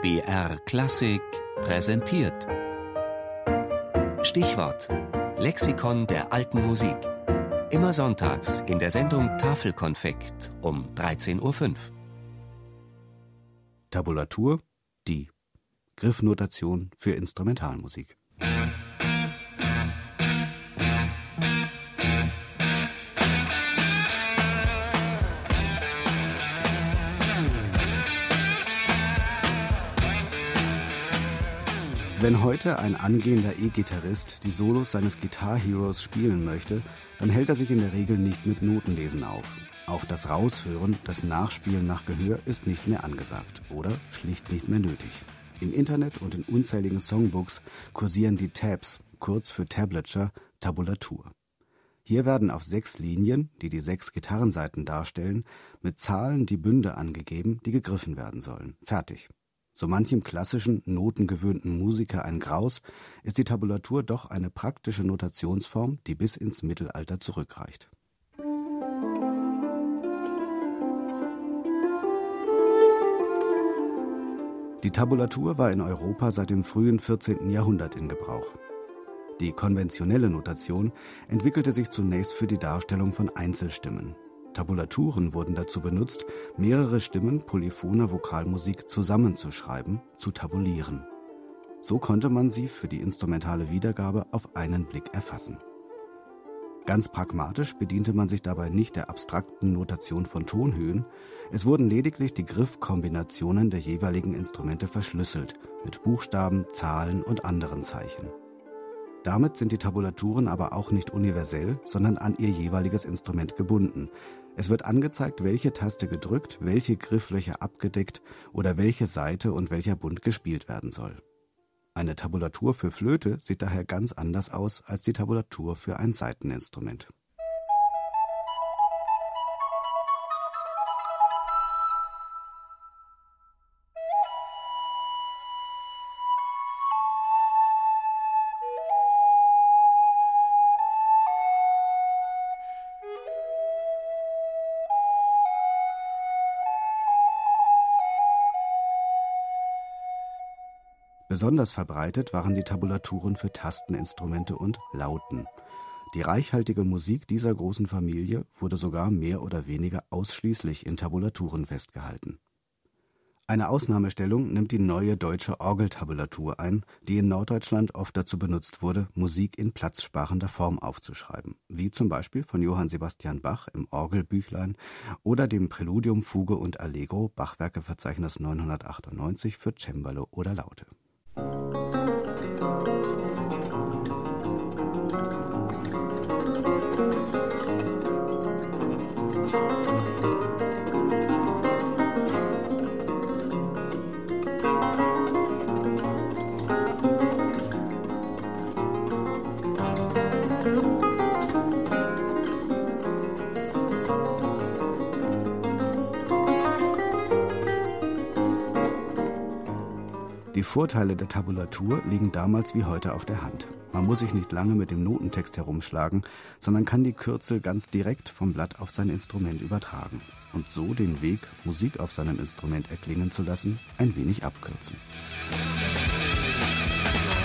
BR Klassik präsentiert. Stichwort: Lexikon der alten Musik. Immer sonntags in der Sendung Tafelkonfekt um 13.05 Uhr. Tabulatur, die Griffnotation für Instrumentalmusik. Wenn heute ein angehender E-Gitarrist die Solos seines Guitar Heroes spielen möchte, dann hält er sich in der Regel nicht mit Notenlesen auf. Auch das Raushören, das Nachspielen nach Gehör ist nicht mehr angesagt oder schlicht nicht mehr nötig. Im Internet und in unzähligen Songbooks kursieren die Tabs, kurz für Tablature, Tabulatur. Hier werden auf sechs Linien, die die sechs Gitarrenseiten darstellen, mit Zahlen die Bünde angegeben, die gegriffen werden sollen. Fertig. So manchem klassischen, notengewöhnten Musiker ein Graus, ist die Tabulatur doch eine praktische Notationsform, die bis ins Mittelalter zurückreicht. Die Tabulatur war in Europa seit dem frühen 14. Jahrhundert in Gebrauch. Die konventionelle Notation entwickelte sich zunächst für die Darstellung von Einzelstimmen. Tabulaturen wurden dazu benutzt, mehrere Stimmen polyphoner Vokalmusik zusammenzuschreiben, zu tabulieren. So konnte man sie für die instrumentale Wiedergabe auf einen Blick erfassen. Ganz pragmatisch bediente man sich dabei nicht der abstrakten Notation von Tonhöhen, es wurden lediglich die Griffkombinationen der jeweiligen Instrumente verschlüsselt mit Buchstaben, Zahlen und anderen Zeichen. Damit sind die Tabulaturen aber auch nicht universell, sondern an ihr jeweiliges Instrument gebunden, es wird angezeigt, welche Taste gedrückt, welche Grifflöcher abgedeckt oder welche Seite und welcher Bund gespielt werden soll. Eine Tabulatur für Flöte sieht daher ganz anders aus als die Tabulatur für ein Saiteninstrument. Besonders verbreitet waren die Tabulaturen für Tasteninstrumente und Lauten. Die reichhaltige Musik dieser großen Familie wurde sogar mehr oder weniger ausschließlich in Tabulaturen festgehalten. Eine Ausnahmestellung nimmt die Neue Deutsche Orgeltabulatur ein, die in Norddeutschland oft dazu benutzt wurde, Musik in platzsparender Form aufzuschreiben, wie zum Beispiel von Johann Sebastian Bach im Orgelbüchlein oder dem Präludium, Fuge und Allegro Bachwerkeverzeichnis 998 für Cembalo oder Laute thank you Die Vorteile der Tabulatur liegen damals wie heute auf der Hand. Man muss sich nicht lange mit dem Notentext herumschlagen, sondern kann die Kürzel ganz direkt vom Blatt auf sein Instrument übertragen und so den Weg, Musik auf seinem Instrument erklingen zu lassen, ein wenig abkürzen. Musik